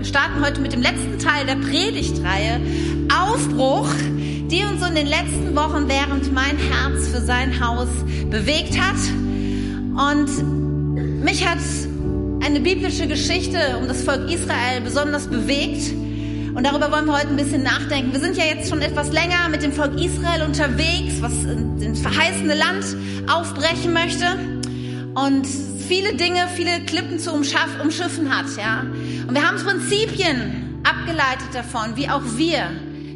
Wir starten heute mit dem letzten Teil der Predigtreihe Aufbruch, die uns in den letzten Wochen während mein Herz für sein Haus bewegt hat. Und mich hat eine biblische Geschichte um das Volk Israel besonders bewegt. Und darüber wollen wir heute ein bisschen nachdenken. Wir sind ja jetzt schon etwas länger mit dem Volk Israel unterwegs, was ins verheißene Land aufbrechen möchte. Und viele Dinge, viele Klippen zu umschiffen hat, ja. Und wir haben Prinzipien abgeleitet davon, wie auch wir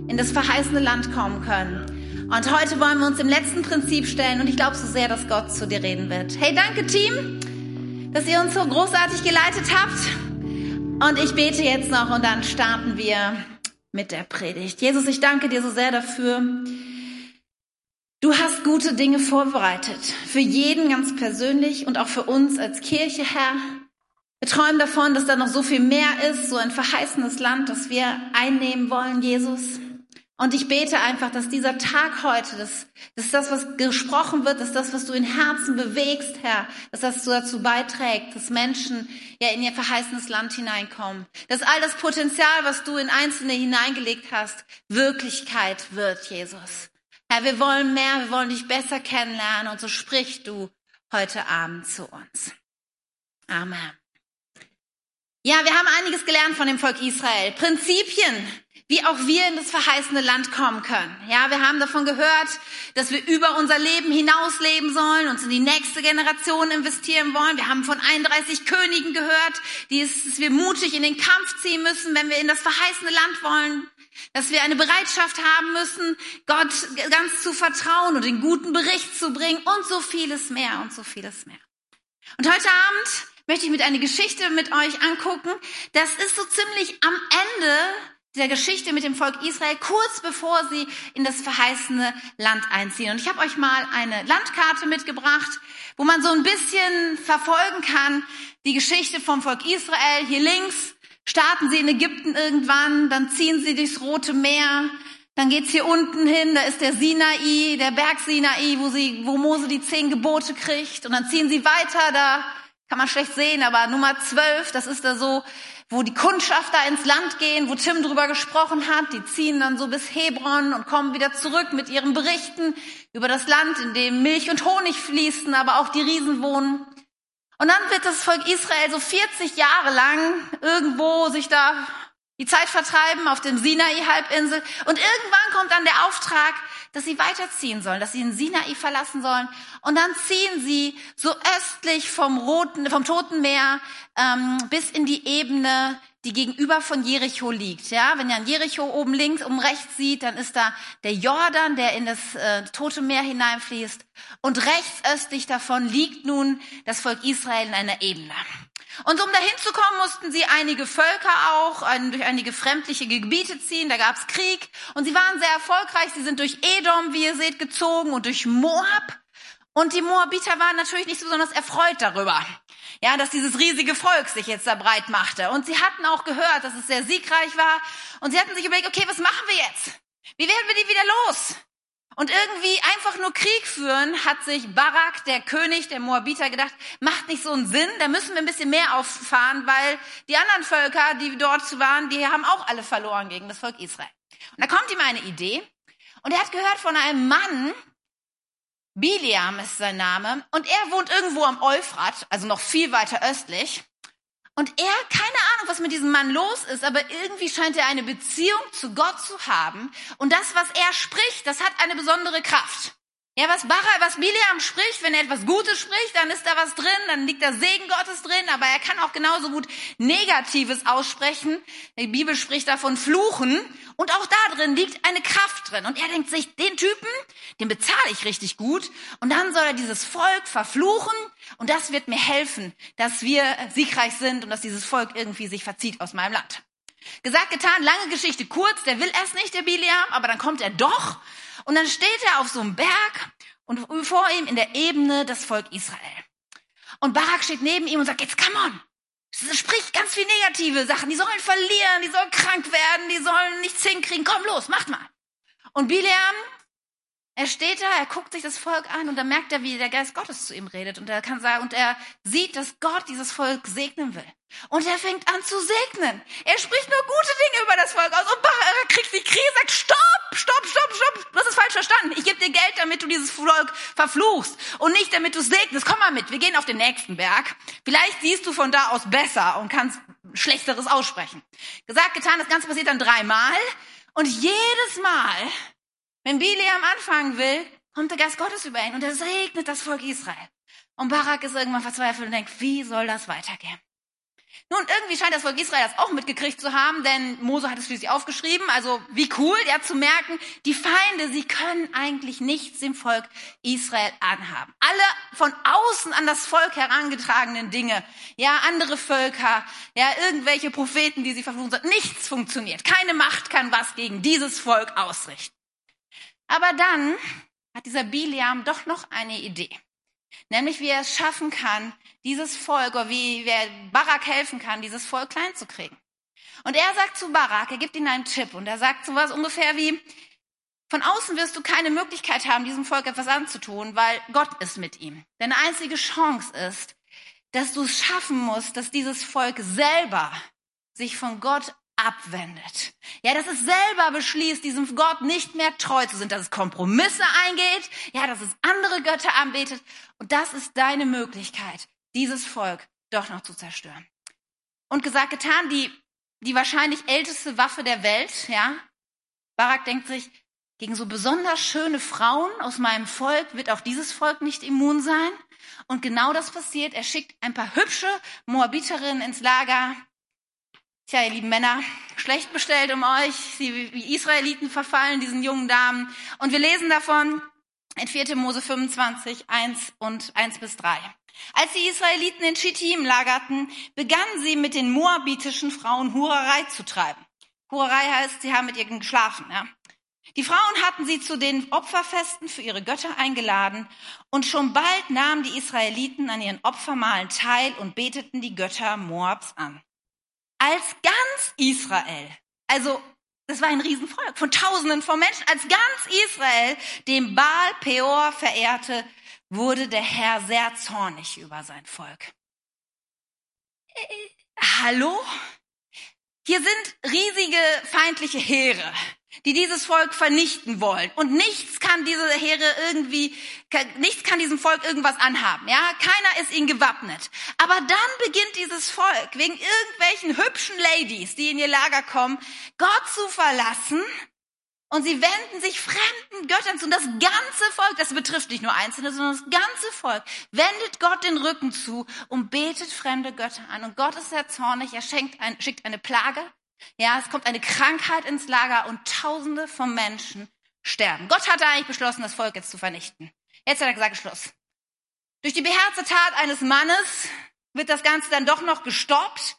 in das verheißene Land kommen können. Und heute wollen wir uns dem letzten Prinzip stellen und ich glaube so sehr, dass Gott zu dir reden wird. Hey, danke Team, dass ihr uns so großartig geleitet habt. Und ich bete jetzt noch und dann starten wir mit der Predigt. Jesus, ich danke dir so sehr dafür, Du hast gute Dinge vorbereitet. Für jeden ganz persönlich und auch für uns als Kirche, Herr. Wir träumen davon, dass da noch so viel mehr ist, so ein verheißenes Land, das wir einnehmen wollen, Jesus. Und ich bete einfach, dass dieser Tag heute, dass, dass das, was gesprochen wird, dass das, was du in Herzen bewegst, Herr, dass das dazu beiträgt, dass Menschen ja in ihr verheißenes Land hineinkommen. Dass all das Potenzial, was du in Einzelne hineingelegt hast, Wirklichkeit wird, Jesus. Herr, wir wollen mehr, wir wollen dich besser kennenlernen und so sprich du heute Abend zu uns. Amen. Ja, wir haben einiges gelernt von dem Volk Israel. Prinzipien, wie auch wir in das verheißene Land kommen können. Ja, wir haben davon gehört, dass wir über unser Leben hinaus leben sollen, uns in die nächste Generation investieren wollen. Wir haben von 31 Königen gehört, die es, dass wir mutig in den Kampf ziehen müssen, wenn wir in das verheißene Land wollen dass wir eine Bereitschaft haben müssen, Gott ganz zu vertrauen und den guten Bericht zu bringen und so vieles mehr und so vieles mehr. Und heute Abend möchte ich mit einer Geschichte mit euch angucken. Das ist so ziemlich am Ende der Geschichte mit dem Volk Israel, kurz bevor sie in das verheißene Land einziehen. Und ich habe euch mal eine Landkarte mitgebracht, wo man so ein bisschen verfolgen kann, die Geschichte vom Volk Israel. Hier links starten sie in Ägypten irgendwann, dann ziehen sie durchs Rote Meer, dann geht's hier unten hin, da ist der Sinai, der Berg Sinai, wo, sie, wo Mose die zehn Gebote kriegt. Und dann ziehen sie weiter, da kann man schlecht sehen, aber Nummer zwölf, das ist da so, wo die Kundschafter ins Land gehen, wo Tim drüber gesprochen hat. Die ziehen dann so bis Hebron und kommen wieder zurück mit ihren Berichten über das Land, in dem Milch und Honig fließen, aber auch die Riesen wohnen. Und dann wird das Volk Israel so 40 Jahre lang irgendwo sich da die Zeit vertreiben auf dem Sinai-Halbinsel. Und irgendwann kommt dann der Auftrag, dass sie weiterziehen sollen, dass sie den Sinai verlassen sollen. Und dann ziehen sie so östlich vom Roten, vom Toten Meer ähm, bis in die Ebene die gegenüber von Jericho liegt. Ja, wenn ihr an Jericho oben links um rechts sieht, dann ist da der Jordan, der in das äh, Tote Meer hineinfließt. Und rechts östlich davon liegt nun das Volk Israel in einer Ebene. Und um dahin zu kommen, mussten sie einige Völker auch ein, durch einige fremdliche Gebiete ziehen. Da gab's Krieg und sie waren sehr erfolgreich. Sie sind durch Edom, wie ihr seht, gezogen und durch Moab. Und die Moabiter waren natürlich nicht besonders erfreut darüber ja, dass dieses riesige Volk sich jetzt da breit machte. Und sie hatten auch gehört, dass es sehr siegreich war. Und sie hatten sich überlegt, okay, was machen wir jetzt? Wie werden wir die wieder los? Und irgendwie einfach nur Krieg führen, hat sich Barak, der König der Moabiter, gedacht, macht nicht so einen Sinn, da müssen wir ein bisschen mehr auffahren, weil die anderen Völker, die dort waren, die haben auch alle verloren gegen das Volk Israel. Und da kommt ihm eine Idee. Und er hat gehört von einem Mann, Biliam ist sein Name. Und er wohnt irgendwo am Euphrat, also noch viel weiter östlich. Und er, keine Ahnung, was mit diesem Mann los ist, aber irgendwie scheint er eine Beziehung zu Gott zu haben. Und das, was er spricht, das hat eine besondere Kraft. Ja, was Bacha, was Biliam spricht, wenn er etwas Gutes spricht, dann ist da was drin, dann liegt da Segen Gottes drin, aber er kann auch genauso gut Negatives aussprechen. Die Bibel spricht davon Fluchen und auch da drin liegt eine Kraft drin. Und er denkt sich, den Typen, den bezahle ich richtig gut und dann soll er dieses Volk verfluchen und das wird mir helfen, dass wir siegreich sind und dass dieses Volk irgendwie sich verzieht aus meinem Land. Gesagt, getan, lange Geschichte kurz, der will erst nicht, der Biliam, aber dann kommt er doch und dann steht er auf so einem Berg und vor ihm in der Ebene das Volk Israel. Und Barak steht neben ihm und sagt, jetzt come on. Sprich ganz viel negative Sachen. Die sollen verlieren, die sollen krank werden, die sollen nichts hinkriegen. Komm los, macht mal. Und Bileam Er steht da, er guckt sich das Volk an und dann merkt er, wie der Geist Gottes zu ihm redet und er kann sagen, und er sieht, dass Gott dieses Volk segnen will. Und er fängt an zu segnen. Er spricht nur gute Dinge über das Volk aus und er kriegt die Krise, sagt, stopp, stopp, stopp, stopp, du hast es falsch verstanden. Ich gebe dir Geld, damit du dieses Volk verfluchst und nicht, damit du segnest. Komm mal mit, wir gehen auf den nächsten Berg. Vielleicht siehst du von da aus besser und kannst Schlechteres aussprechen. Gesagt, getan, das Ganze passiert dann dreimal und jedes Mal wenn Bileam anfangen will, kommt der Geist Gottes über ihn und er segnet das Volk Israel. Und Barak ist irgendwann verzweifelt und denkt, wie soll das weitergehen? Nun, irgendwie scheint das Volk Israel das auch mitgekriegt zu haben, denn Mose hat es schließlich aufgeschrieben. Also wie cool, ja, zu merken, die Feinde, sie können eigentlich nichts dem Volk Israel anhaben. Alle von außen an das Volk herangetragenen Dinge, ja, andere Völker, ja, irgendwelche Propheten, die sie verfluchen sollen, nichts funktioniert. Keine Macht kann was gegen dieses Volk ausrichten. Aber dann hat dieser Biliam doch noch eine Idee. Nämlich, wie er es schaffen kann, dieses Volk, oder wie wer Barak helfen kann, dieses Volk klein zu kriegen. Und er sagt zu Barak, er gibt ihm einen Tipp und er sagt sowas ungefähr wie, von außen wirst du keine Möglichkeit haben, diesem Volk etwas anzutun, weil Gott ist mit ihm. Deine einzige Chance ist, dass du es schaffen musst, dass dieses Volk selber sich von Gott abwendet. Ja, dass es selber beschließt, diesem Gott nicht mehr treu zu sind, dass es Kompromisse eingeht, ja, dass es andere Götter anbetet. Und das ist deine Möglichkeit, dieses Volk doch noch zu zerstören. Und gesagt, getan, die, die wahrscheinlich älteste Waffe der Welt, ja. Barak denkt sich, gegen so besonders schöne Frauen aus meinem Volk wird auch dieses Volk nicht immun sein. Und genau das passiert. Er schickt ein paar hübsche Moabiterinnen ins Lager, Tja, ihr lieben Männer, schlecht bestellt um euch. Sie wie Israeliten verfallen diesen jungen Damen. Und wir lesen davon in 4. Mose 25, 1 und 1 bis 3. Als die Israeliten in Schittim lagerten, begannen sie mit den moabitischen Frauen Hurerei zu treiben. Hurerei heißt, sie haben mit ihnen geschlafen. Ja? Die Frauen hatten sie zu den Opferfesten für ihre Götter eingeladen und schon bald nahmen die Israeliten an ihren Opfermahlen teil und beteten die Götter Moabs an als ganz Israel, also das war ein Riesenvolk von Tausenden von Menschen, als ganz Israel dem Baal Peor verehrte, wurde der Herr sehr zornig über sein Volk. Äh, hallo? Hier sind riesige feindliche Heere die dieses Volk vernichten wollen. Und nichts kann diese Heere irgendwie, nichts kann diesem Volk irgendwas anhaben. Ja, keiner ist ihnen gewappnet. Aber dann beginnt dieses Volk wegen irgendwelchen hübschen Ladies, die in ihr Lager kommen, Gott zu verlassen. Und sie wenden sich fremden Göttern zu. Und das ganze Volk, das betrifft nicht nur Einzelne, sondern das ganze Volk, wendet Gott den Rücken zu und betet fremde Götter an. Und Gott ist sehr zornig. Er ein, schickt eine Plage ja, es kommt eine Krankheit ins Lager und Tausende von Menschen sterben. Gott hatte eigentlich beschlossen, das Volk jetzt zu vernichten. Jetzt hat er gesagt, Schluss. Durch die beherzte Tat eines Mannes wird das Ganze dann doch noch gestoppt.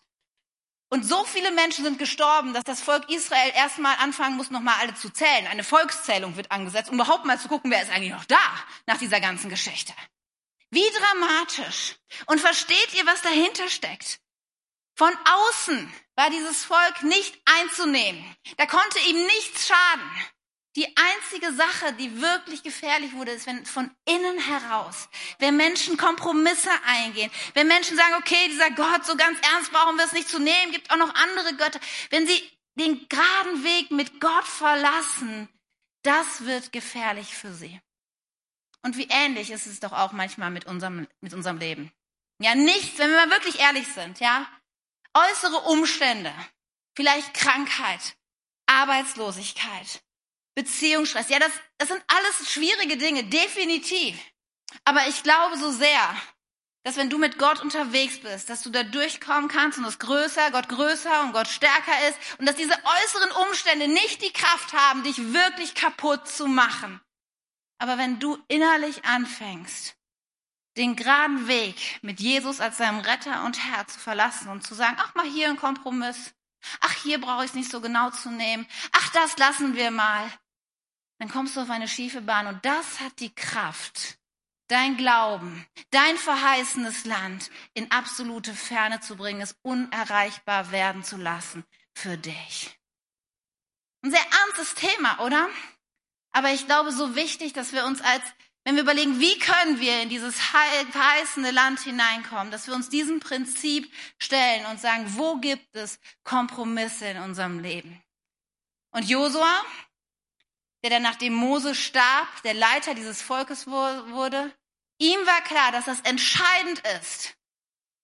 Und so viele Menschen sind gestorben, dass das Volk Israel erstmal anfangen muss, nochmal alle zu zählen. Eine Volkszählung wird angesetzt, um überhaupt mal zu gucken, wer ist eigentlich noch da nach dieser ganzen Geschichte. Wie dramatisch. Und versteht ihr, was dahinter steckt? Von außen war dieses Volk nicht einzunehmen. Da konnte ihm nichts schaden. Die einzige Sache, die wirklich gefährlich wurde, ist, wenn von innen heraus, wenn Menschen Kompromisse eingehen, wenn Menschen sagen, okay, dieser Gott, so ganz ernst brauchen wir es nicht zu nehmen, gibt auch noch andere Götter. Wenn sie den geraden Weg mit Gott verlassen, das wird gefährlich für sie. Und wie ähnlich ist es doch auch manchmal mit unserem, mit unserem Leben. Ja, nichts, wenn wir mal wirklich ehrlich sind, ja, äußere Umstände, vielleicht Krankheit, Arbeitslosigkeit, Beziehungsstress. Ja, das, das sind alles schwierige Dinge, definitiv. Aber ich glaube so sehr, dass wenn du mit Gott unterwegs bist, dass du da durchkommen kannst und dass größer, Gott größer und Gott stärker ist und dass diese äußeren Umstände nicht die Kraft haben, dich wirklich kaputt zu machen. Aber wenn du innerlich anfängst, den geraden Weg mit Jesus als seinem Retter und Herr zu verlassen und zu sagen, ach mal hier ein Kompromiss, ach hier brauche ich es nicht so genau zu nehmen, ach das lassen wir mal, dann kommst du auf eine schiefe Bahn und das hat die Kraft, dein Glauben, dein verheißenes Land in absolute Ferne zu bringen, es unerreichbar werden zu lassen für dich. Ein sehr ernstes Thema, oder? Aber ich glaube, so wichtig, dass wir uns als, wenn wir überlegen, wie können wir in dieses verheißene Land hineinkommen, dass wir uns diesem Prinzip stellen und sagen, wo gibt es Kompromisse in unserem Leben? Und Josua, der dann nachdem Mose starb, der Leiter dieses Volkes wurde, ihm war klar, dass das entscheidend ist,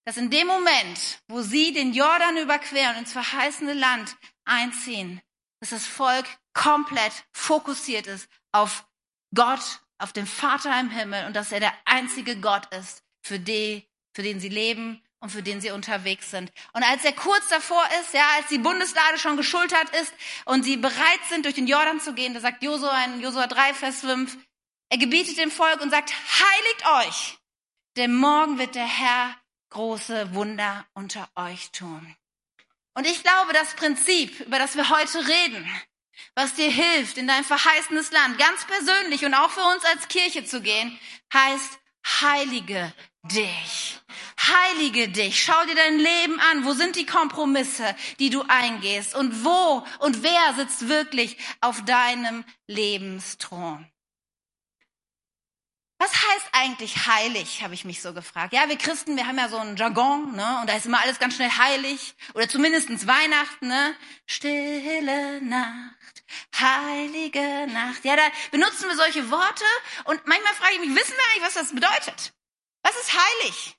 dass in dem Moment, wo sie den Jordan überqueren und ins verheißene Land einziehen, dass das Volk komplett fokussiert ist auf Gott, auf den Vater im Himmel und dass er der einzige Gott ist, für, die, für den sie leben und für den sie unterwegs sind. Und als er kurz davor ist, ja, als die Bundeslade schon geschultert ist und sie bereit sind, durch den Jordan zu gehen, da sagt Josua in Josua 3, Vers 5, er gebietet dem Volk und sagt, heiligt euch, denn morgen wird der Herr große Wunder unter euch tun. Und ich glaube, das Prinzip, über das wir heute reden, was dir hilft, in dein verheißenes Land ganz persönlich und auch für uns als Kirche zu gehen, heißt, heilige dich. Heilige dich. Schau dir dein Leben an. Wo sind die Kompromisse, die du eingehst? Und wo und wer sitzt wirklich auf deinem Lebensthron? Was heißt eigentlich heilig, habe ich mich so gefragt. Ja, wir Christen, wir haben ja so einen Jargon, ne? Und da ist immer alles ganz schnell heilig. Oder zumindestens Weihnachten, ne? Stille Nacht, heilige Nacht. Ja, da benutzen wir solche Worte und manchmal frage ich mich, wissen wir eigentlich, was das bedeutet? Was ist heilig?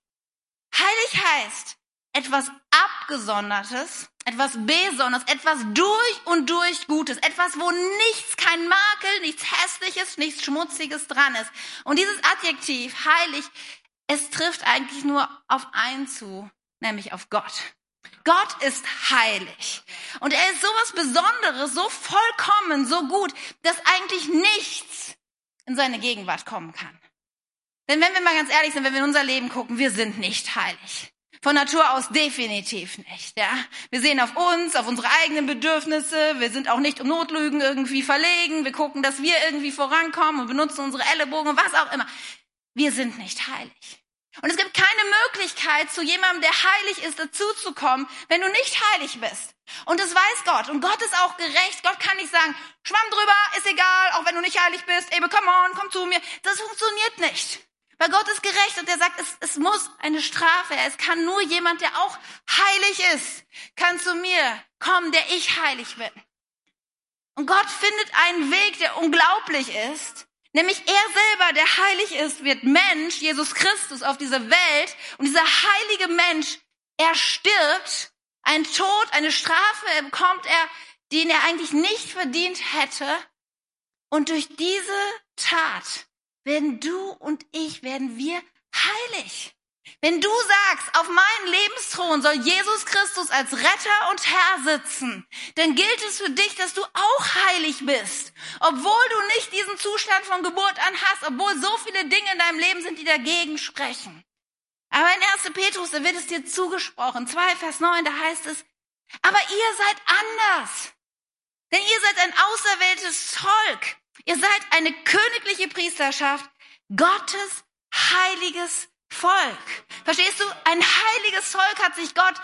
Heilig heißt etwas Abgesondertes, etwas Besonderes, etwas durch und durch Gutes, etwas, wo nichts, kein Makel, nichts Hässliches, nichts Schmutziges dran ist. Und dieses Adjektiv, heilig, es trifft eigentlich nur auf einen zu, nämlich auf Gott. Gott ist heilig. Und er ist sowas Besonderes, so vollkommen, so gut, dass eigentlich nichts in seine Gegenwart kommen kann. Denn wenn wir mal ganz ehrlich sind, wenn wir in unser Leben gucken, wir sind nicht heilig. Von Natur aus definitiv nicht, ja. Wir sehen auf uns, auf unsere eigenen Bedürfnisse. Wir sind auch nicht um Notlügen irgendwie verlegen. Wir gucken, dass wir irgendwie vorankommen und benutzen unsere Ellenbogen und was auch immer. Wir sind nicht heilig. Und es gibt keine Möglichkeit, zu jemandem, der heilig ist, dazuzukommen, wenn du nicht heilig bist. Und das weiß Gott. Und Gott ist auch gerecht. Gott kann nicht sagen, schwamm drüber, ist egal, auch wenn du nicht heilig bist. Eben, come on, komm zu mir. Das funktioniert nicht. Weil Gott ist gerecht und er sagt, es, es muss eine Strafe. Es kann nur jemand, der auch heilig ist, kann zu mir kommen, der ich heilig bin. Und Gott findet einen Weg, der unglaublich ist. Nämlich er selber, der heilig ist, wird Mensch, Jesus Christus auf dieser Welt. Und dieser heilige Mensch, er stirbt, ein Tod, eine Strafe bekommt er, den er eigentlich nicht verdient hätte. Und durch diese Tat werden du und ich, werden wir heilig. Wenn du sagst, auf meinem Lebensthron soll Jesus Christus als Retter und Herr sitzen, dann gilt es für dich, dass du auch heilig bist. Obwohl du nicht diesen Zustand von Geburt an hast, obwohl so viele Dinge in deinem Leben sind, die dagegen sprechen. Aber in 1. Petrus, da wird es dir zugesprochen. 2 Vers 9, da heißt es, aber ihr seid anders. Denn ihr seid ein auserwähltes Volk. Ihr seid eine königliche Priesterschaft, Gottes heiliges Volk. Verstehst du? Ein heiliges Volk hat sich Gott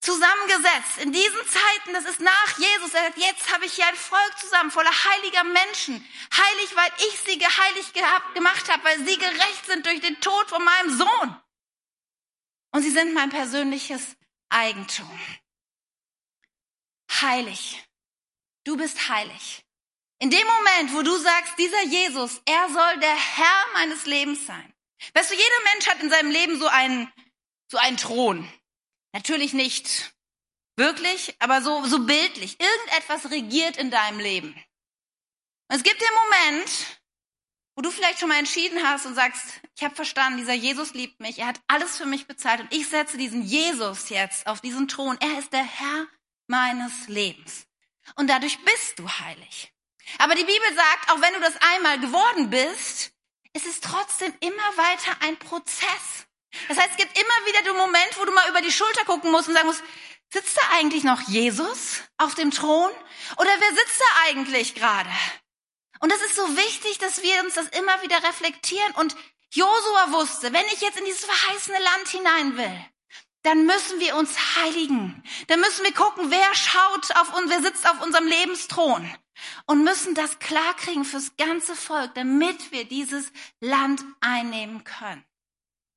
zusammengesetzt. In diesen Zeiten, das ist nach Jesus. Er sagt, jetzt habe ich hier ein Volk zusammen, voller heiliger Menschen. Heilig, weil ich sie geheiligt gehabt, gemacht habe, weil sie gerecht sind durch den Tod von meinem Sohn. Und sie sind mein persönliches Eigentum. Heilig. Du bist heilig. In dem Moment, wo du sagst, dieser Jesus, er soll der Herr meines Lebens sein. Weißt du, jeder Mensch hat in seinem Leben so einen, so einen Thron. Natürlich nicht wirklich, aber so, so bildlich. Irgendetwas regiert in deinem Leben. Und es gibt den Moment, wo du vielleicht schon mal entschieden hast und sagst, ich habe verstanden, dieser Jesus liebt mich, er hat alles für mich bezahlt und ich setze diesen Jesus jetzt auf diesen Thron. Er ist der Herr meines Lebens. Und dadurch bist du heilig. Aber die Bibel sagt, auch wenn du das einmal geworden bist, ist es trotzdem immer weiter ein Prozess. Das heißt, es gibt immer wieder den Moment, wo du mal über die Schulter gucken musst und sagen musst, sitzt da eigentlich noch Jesus auf dem Thron? Oder wer sitzt da eigentlich gerade? Und das ist so wichtig, dass wir uns das immer wieder reflektieren. Und Josua wusste, wenn ich jetzt in dieses verheißene Land hinein will, dann müssen wir uns heiligen. Dann müssen wir gucken, wer schaut auf uns, wer sitzt auf unserem Lebensthron. Und müssen das klarkriegen fürs ganze Volk, damit wir dieses Land einnehmen können.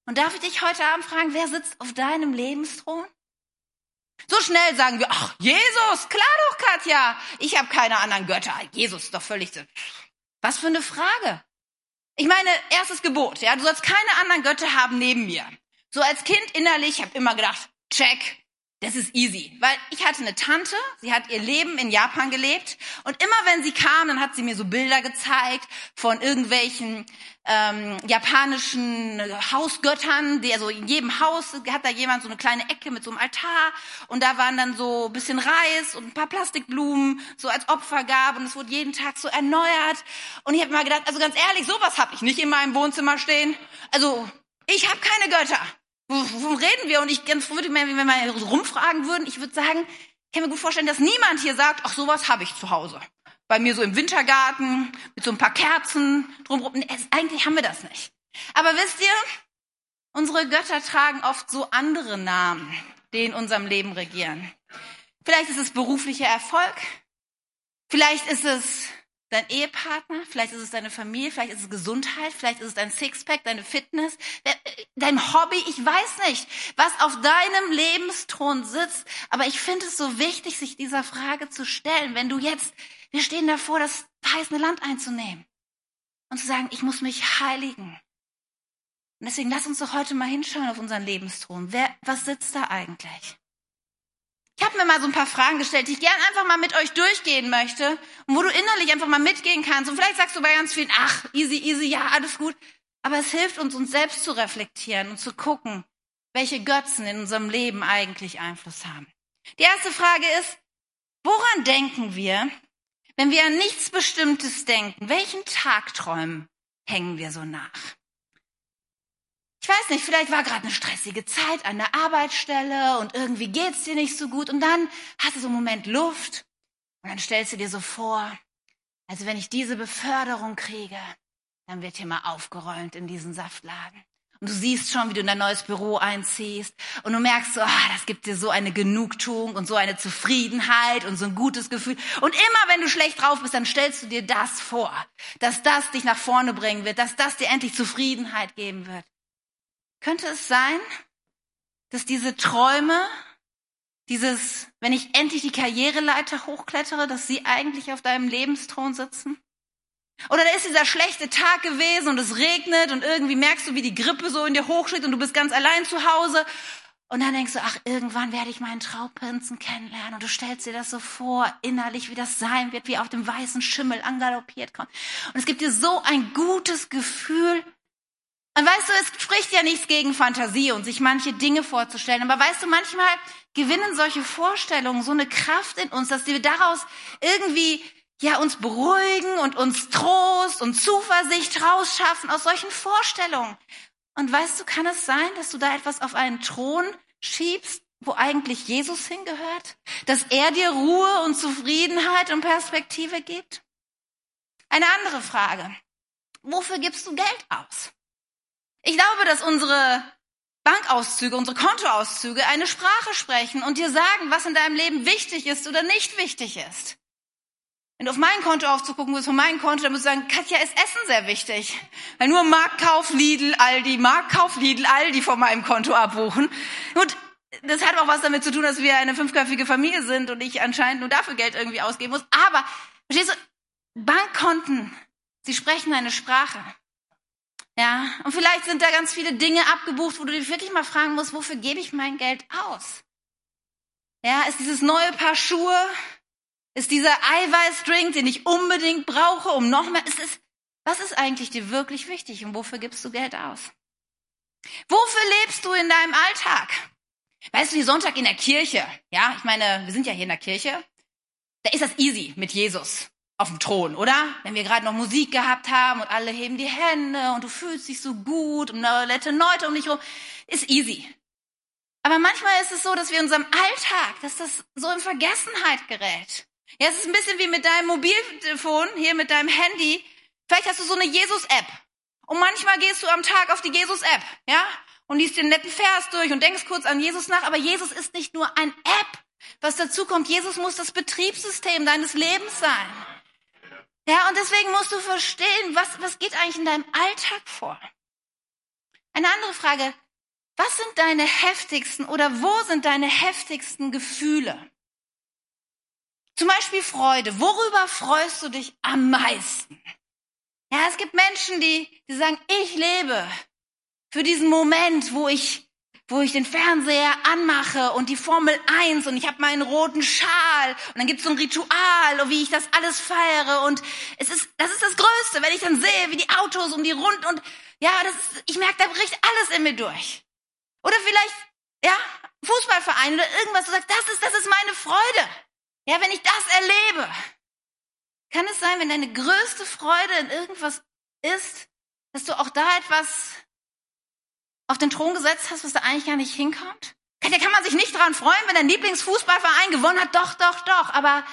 Und darf ich dich heute Abend fragen, wer sitzt auf deinem Lebensthron? So schnell sagen wir, ach, Jesus, klar doch, Katja. Ich habe keine anderen Götter. Jesus ist doch völlig so. Was für eine Frage. Ich meine, erstes Gebot, ja, du sollst keine anderen Götter haben neben mir. So als Kind innerlich habe immer gedacht, check, das ist easy, weil ich hatte eine Tante, sie hat ihr Leben in Japan gelebt und immer wenn sie kam, dann hat sie mir so Bilder gezeigt von irgendwelchen ähm, japanischen Hausgöttern, die also in jedem Haus hat da jemand so eine kleine Ecke mit so einem Altar und da waren dann so bisschen Reis und ein paar Plastikblumen so als Opfergabe und es wurde jeden Tag so erneuert und ich habe mal gedacht, also ganz ehrlich, sowas habe ich nicht in meinem Wohnzimmer stehen. Also ich habe keine Götter. Wovon reden wir? Und ich ganz würde mir, wenn wir mal rumfragen würden, ich würde sagen, ich kann mir gut vorstellen, dass niemand hier sagt, ach, sowas habe ich zu Hause. Bei mir so im Wintergarten, mit so ein paar Kerzen drumherum. Eigentlich haben wir das nicht. Aber wisst ihr, unsere Götter tragen oft so andere Namen, die in unserem Leben regieren. Vielleicht ist es beruflicher Erfolg. Vielleicht ist es dein Ehepartner, vielleicht ist es deine Familie, vielleicht ist es Gesundheit, vielleicht ist es dein Sixpack, deine Fitness, dein Hobby, ich weiß nicht, was auf deinem Lebensthron sitzt, aber ich finde es so wichtig, sich dieser Frage zu stellen, wenn du jetzt, wir stehen davor, das verheißene Land einzunehmen und zu sagen, ich muss mich heiligen. Und deswegen lass uns doch heute mal hinschauen auf unseren Lebensthron. Wer, was sitzt da eigentlich? Ich habe mir mal so ein paar Fragen gestellt, die ich gerne einfach mal mit euch durchgehen möchte und wo du innerlich einfach mal mitgehen kannst. Und vielleicht sagst du bei ganz vielen, ach, easy, easy, ja, alles gut. Aber es hilft uns, uns selbst zu reflektieren und zu gucken, welche Götzen in unserem Leben eigentlich Einfluss haben. Die erste Frage ist, woran denken wir, wenn wir an nichts Bestimmtes denken? Welchen Tagträumen hängen wir so nach? Ich weiß nicht, vielleicht war gerade eine stressige Zeit an der Arbeitsstelle und irgendwie geht's dir nicht so gut und dann hast du so einen Moment Luft und dann stellst du dir so vor, also wenn ich diese Beförderung kriege, dann wird hier mal aufgeräumt in diesen Saftladen. Und du siehst schon, wie du in dein neues Büro einziehst. Und du merkst so, ah, das gibt dir so eine Genugtuung und so eine Zufriedenheit und so ein gutes Gefühl. Und immer wenn du schlecht drauf bist, dann stellst du dir das vor, dass das dich nach vorne bringen wird, dass das dir endlich Zufriedenheit geben wird. Könnte es sein, dass diese Träume, dieses, wenn ich endlich die Karriereleiter hochklettere, dass sie eigentlich auf deinem Lebensthron sitzen? Oder da ist dieser schlechte Tag gewesen und es regnet und irgendwie merkst du, wie die Grippe so in dir hochschlägt und du bist ganz allein zu Hause. Und dann denkst du, ach, irgendwann werde ich meinen Trauprinzen kennenlernen. Und du stellst dir das so vor, innerlich, wie das sein wird, wie auf dem weißen Schimmel angaloppiert kommt. Und es gibt dir so ein gutes Gefühl, und weißt du, es spricht ja nichts gegen Fantasie und sich manche Dinge vorzustellen. Aber weißt du, manchmal gewinnen solche Vorstellungen so eine Kraft in uns, dass wir daraus irgendwie ja uns beruhigen und uns Trost und Zuversicht rausschaffen aus solchen Vorstellungen. Und weißt du, kann es sein, dass du da etwas auf einen Thron schiebst, wo eigentlich Jesus hingehört? Dass er dir Ruhe und Zufriedenheit und Perspektive gibt? Eine andere Frage. Wofür gibst du Geld aus? Ich glaube, dass unsere Bankauszüge, unsere Kontoauszüge eine Sprache sprechen und dir sagen, was in deinem Leben wichtig ist oder nicht wichtig ist. Wenn du auf mein Konto aufzugucken willst, von meinem Konto, dann musst du sagen, Katja, ist Essen sehr wichtig. Weil nur Marktkauf, Lidl, Aldi, Marktkauf, Lidl, Aldi von meinem Konto abbuchen. Und das hat auch was damit zu tun, dass wir eine fünfköpfige Familie sind und ich anscheinend nur dafür Geld irgendwie ausgeben muss. Aber, verstehst du, Bankkonten, sie sprechen eine Sprache. Ja, und vielleicht sind da ganz viele Dinge abgebucht, wo du dich wirklich mal fragen musst, wofür gebe ich mein Geld aus? Ja, ist dieses neue Paar Schuhe, ist dieser Eiweißdrink, den ich unbedingt brauche, um noch mehr, ist es, was ist eigentlich dir wirklich wichtig und wofür gibst du Geld aus? Wofür lebst du in deinem Alltag? Weißt du, wie Sonntag in der Kirche, ja, ich meine, wir sind ja hier in der Kirche, da ist das easy mit Jesus auf dem Thron, oder? Wenn wir gerade noch Musik gehabt haben und alle heben die Hände und du fühlst dich so gut und nette Leute um dich rum, ist easy. Aber manchmal ist es so, dass wir in unserem Alltag, dass das so in Vergessenheit gerät. Ja, es ist ein bisschen wie mit deinem Mobiltelefon, hier mit deinem Handy. Vielleicht hast du so eine Jesus-App. Und manchmal gehst du am Tag auf die Jesus-App, ja? Und liest den netten Vers durch und denkst kurz an Jesus nach. Aber Jesus ist nicht nur ein App. Was dazu kommt, Jesus muss das Betriebssystem deines Lebens sein. Ja, und deswegen musst du verstehen, was, was geht eigentlich in deinem Alltag vor? Eine andere Frage, was sind deine heftigsten oder wo sind deine heftigsten Gefühle? Zum Beispiel Freude. Worüber freust du dich am meisten? Ja, es gibt Menschen, die, die sagen, ich lebe für diesen Moment, wo ich wo ich den Fernseher anmache und die Formel 1 und ich habe meinen roten Schal und dann gibt es so ein Ritual, wie ich das alles feiere und es ist, das ist das Größte, wenn ich dann sehe, wie die Autos um die Rund und ja, das ist, ich merke, da bricht alles in mir durch. Oder vielleicht, ja, Fußballverein oder irgendwas, du sagst, das ist, das ist meine Freude. Ja, wenn ich das erlebe. Kann es sein, wenn deine größte Freude in irgendwas ist, dass du auch da etwas auf den Thron gesetzt hast, was da eigentlich gar nicht hinkommt? Da kann man sich nicht dran freuen, wenn dein Lieblingsfußballverein gewonnen hat. Doch, doch, doch. Aber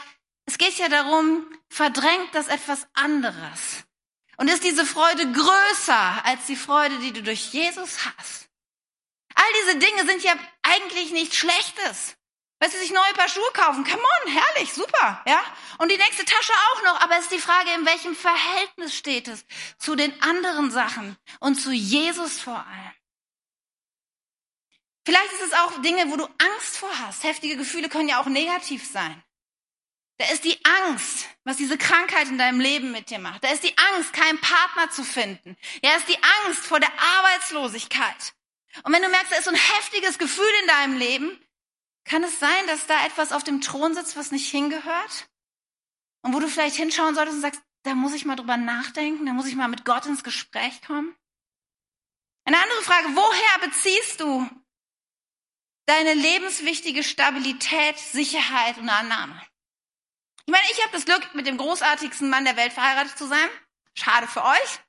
es geht ja darum, verdrängt das etwas anderes. Und ist diese Freude größer als die Freude, die du durch Jesus hast? All diese Dinge sind ja eigentlich nichts Schlechtes. Weißt du, sich neue Paar Schuhe kaufen, come on, herrlich, super, ja? Und die nächste Tasche auch noch, aber es ist die Frage, in welchem Verhältnis steht es zu den anderen Sachen und zu Jesus vor allem. Vielleicht ist es auch Dinge, wo du Angst vor hast. Heftige Gefühle können ja auch negativ sein. Da ist die Angst, was diese Krankheit in deinem Leben mit dir macht. Da ist die Angst, keinen Partner zu finden. Ja, ist die Angst vor der Arbeitslosigkeit. Und wenn du merkst, da ist so ein heftiges Gefühl in deinem Leben, kann es sein, dass da etwas auf dem Thron sitzt, was nicht hingehört? Und wo du vielleicht hinschauen solltest und sagst, da muss ich mal drüber nachdenken, da muss ich mal mit Gott ins Gespräch kommen? Eine andere Frage, woher beziehst du deine lebenswichtige Stabilität, Sicherheit und Annahme. Ich meine, ich habe das Glück, mit dem großartigsten Mann der Welt verheiratet zu sein. Schade für euch.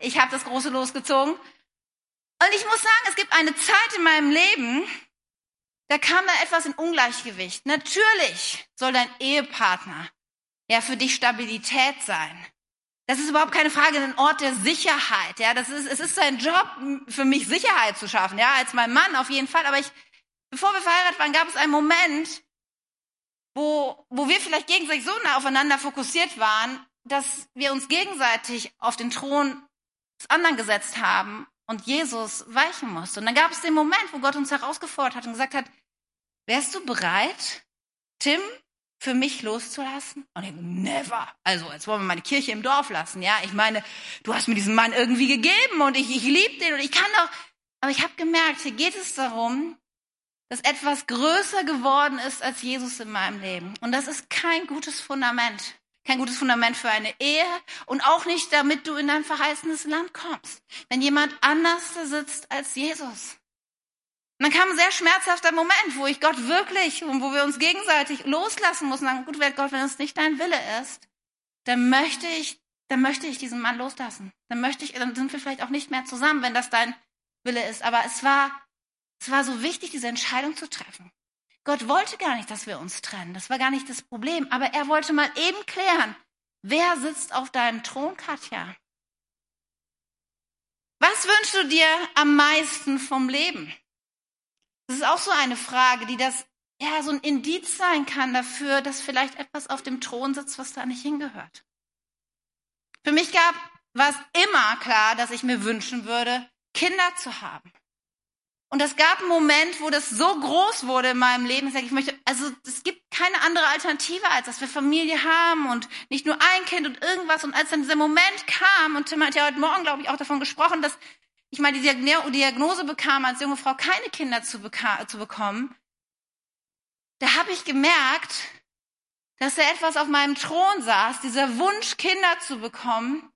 Ich habe das große losgezogen. Und ich muss sagen, es gibt eine Zeit in meinem Leben, da kam da etwas in Ungleichgewicht. Natürlich soll dein Ehepartner ja für dich Stabilität sein. Das ist überhaupt keine Frage, ein Ort der Sicherheit. Ja, das ist, es ist sein Job, für mich Sicherheit zu schaffen. Ja, als mein Mann auf jeden Fall. Aber ich, Bevor wir verheiratet waren, gab es einen Moment, wo, wo wir vielleicht gegenseitig so nah aufeinander fokussiert waren, dass wir uns gegenseitig auf den Thron des anderen gesetzt haben und Jesus weichen musste. Und dann gab es den Moment, wo Gott uns herausgefordert hat und gesagt hat, wärst du bereit, Tim für mich loszulassen? Und ich, never. Also, jetzt wollen wir meine Kirche im Dorf lassen, ja? Ich meine, du hast mir diesen Mann irgendwie gegeben und ich, ich liebe den und ich kann doch. Aber ich habe gemerkt, hier geht es darum, dass etwas größer geworden ist als Jesus in meinem Leben. Und das ist kein gutes Fundament. Kein gutes Fundament für eine Ehe und auch nicht, damit du in dein verheißenes Land kommst. Wenn jemand anders da sitzt als Jesus. Und dann kam ein sehr schmerzhafter Moment, wo ich Gott wirklich und wo wir uns gegenseitig loslassen mussten. Sagen, gut, Gott, wenn es nicht dein Wille ist, dann möchte ich, dann möchte ich diesen Mann loslassen. Dann möchte ich, dann sind wir vielleicht auch nicht mehr zusammen, wenn das dein Wille ist. Aber es war es war so wichtig, diese Entscheidung zu treffen. Gott wollte gar nicht, dass wir uns trennen. Das war gar nicht das Problem. Aber er wollte mal eben klären, wer sitzt auf deinem Thron, Katja? Was wünschst du dir am meisten vom Leben? Das ist auch so eine Frage, die das ja so ein Indiz sein kann dafür, dass vielleicht etwas auf dem Thron sitzt, was da nicht hingehört. Für mich gab, war es immer klar, dass ich mir wünschen würde, Kinder zu haben. Und es gab einen Moment, wo das so groß wurde in meinem Leben, dass ich möchte, also es gibt keine andere Alternative, als dass wir Familie haben und nicht nur ein Kind und irgendwas. Und als dann dieser Moment kam, und Tim hat ja heute Morgen, glaube ich, auch davon gesprochen, dass ich mal die Diagnose bekam, als junge Frau keine Kinder zu, zu bekommen, da habe ich gemerkt, dass da etwas auf meinem Thron saß, dieser Wunsch, Kinder zu bekommen,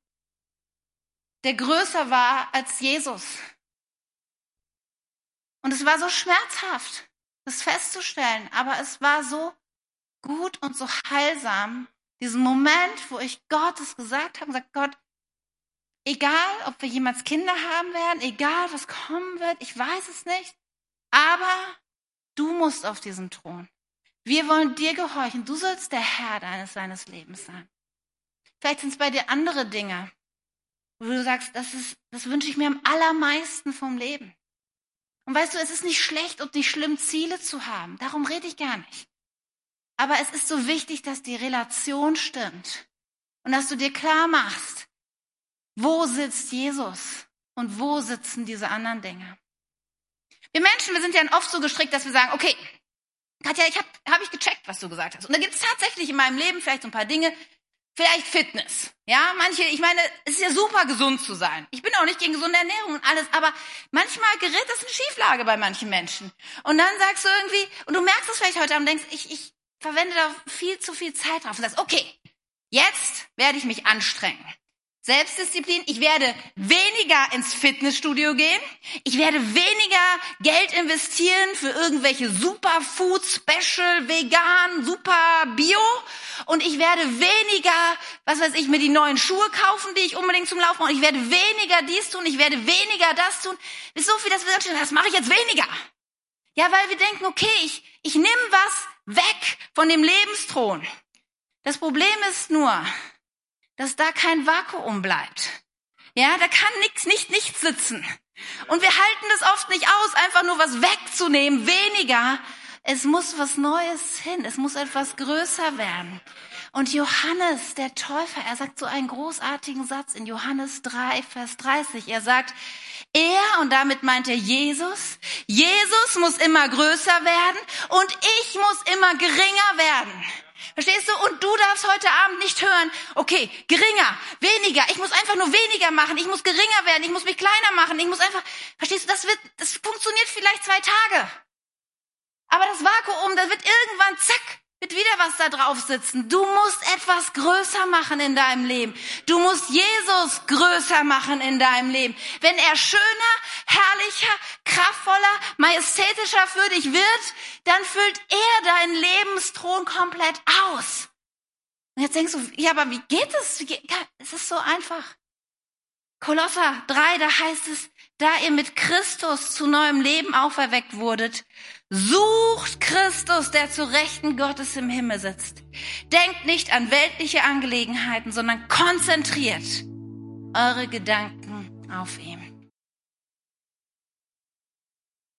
der größer war als Jesus. Und es war so schmerzhaft, das festzustellen, aber es war so gut und so heilsam, diesen Moment, wo ich Gottes gesagt habe, gesagt, Gott, egal, ob wir jemals Kinder haben werden, egal, was kommen wird, ich weiß es nicht, aber du musst auf diesem Thron. Wir wollen dir gehorchen. Du sollst der Herr deines, deines Lebens sein. Vielleicht sind es bei dir andere Dinge, wo du sagst, das ist, das wünsche ich mir am allermeisten vom Leben. Und weißt du, es ist nicht schlecht und nicht schlimm, Ziele zu haben. Darum rede ich gar nicht. Aber es ist so wichtig, dass die Relation stimmt. Und dass du dir klar machst, wo sitzt Jesus und wo sitzen diese anderen Dinge. Wir Menschen, wir sind ja oft so gestrickt, dass wir sagen, okay, Katja, ich habe hab ich gecheckt, was du gesagt hast. Und da gibt es tatsächlich in meinem Leben vielleicht so ein paar Dinge, vielleicht Fitness. Ja, manche, ich meine, es ist ja super gesund zu sein. Ich bin auch nicht gegen gesunde Ernährung und alles, aber manchmal gerät das in Schieflage bei manchen Menschen. Und dann sagst du irgendwie, und du merkst es vielleicht heute Abend, denkst, ich, ich verwende da viel zu viel Zeit drauf und sagst, okay, jetzt werde ich mich anstrengen. Selbstdisziplin. Ich werde weniger ins Fitnessstudio gehen. Ich werde weniger Geld investieren für irgendwelche Superfood, Special, Vegan, Super Bio. Und ich werde weniger, was weiß ich, mir die neuen Schuhe kaufen, die ich unbedingt zum Laufen brauche. Ich werde weniger dies tun. Ich werde weniger das tun. Ist so viel, dass wir sagen, das mache ich jetzt weniger. Ja, weil wir denken, okay, ich, ich nehme was weg von dem Lebensthron. Das Problem ist nur, dass da kein Vakuum bleibt. Ja, da kann nichts, nicht nichts sitzen. Und wir halten es oft nicht aus, einfach nur was wegzunehmen, weniger. Es muss was Neues hin. Es muss etwas größer werden. Und Johannes, der Täufer, er sagt so einen großartigen Satz in Johannes 3, Vers 30. Er sagt, er, und damit meint er Jesus, Jesus muss immer größer werden und ich muss immer geringer werden. Verstehst du? Und du darfst heute Abend nicht hören, okay, geringer, weniger, ich muss einfach nur weniger machen, ich muss geringer werden, ich muss mich kleiner machen, ich muss einfach, verstehst du, das wird, das funktioniert vielleicht zwei Tage. Aber das Vakuum, das wird irgendwann, zack, wird wieder was da drauf sitzen. Du musst etwas größer machen in deinem Leben. Du musst Jesus größer machen in deinem Leben. Wenn er schöner, herrlicher, kraftvoller, majestätischer für dich wird, dann füllt er deinen Lebensthron komplett aus. Und jetzt denkst du, ja, aber wie geht es? Es ist so einfach. Kolosser 3, da heißt es, da ihr mit Christus zu neuem Leben auferweckt wurdet, Sucht Christus, der zu Rechten Gottes im Himmel sitzt. Denkt nicht an weltliche Angelegenheiten, sondern konzentriert eure Gedanken auf ihn.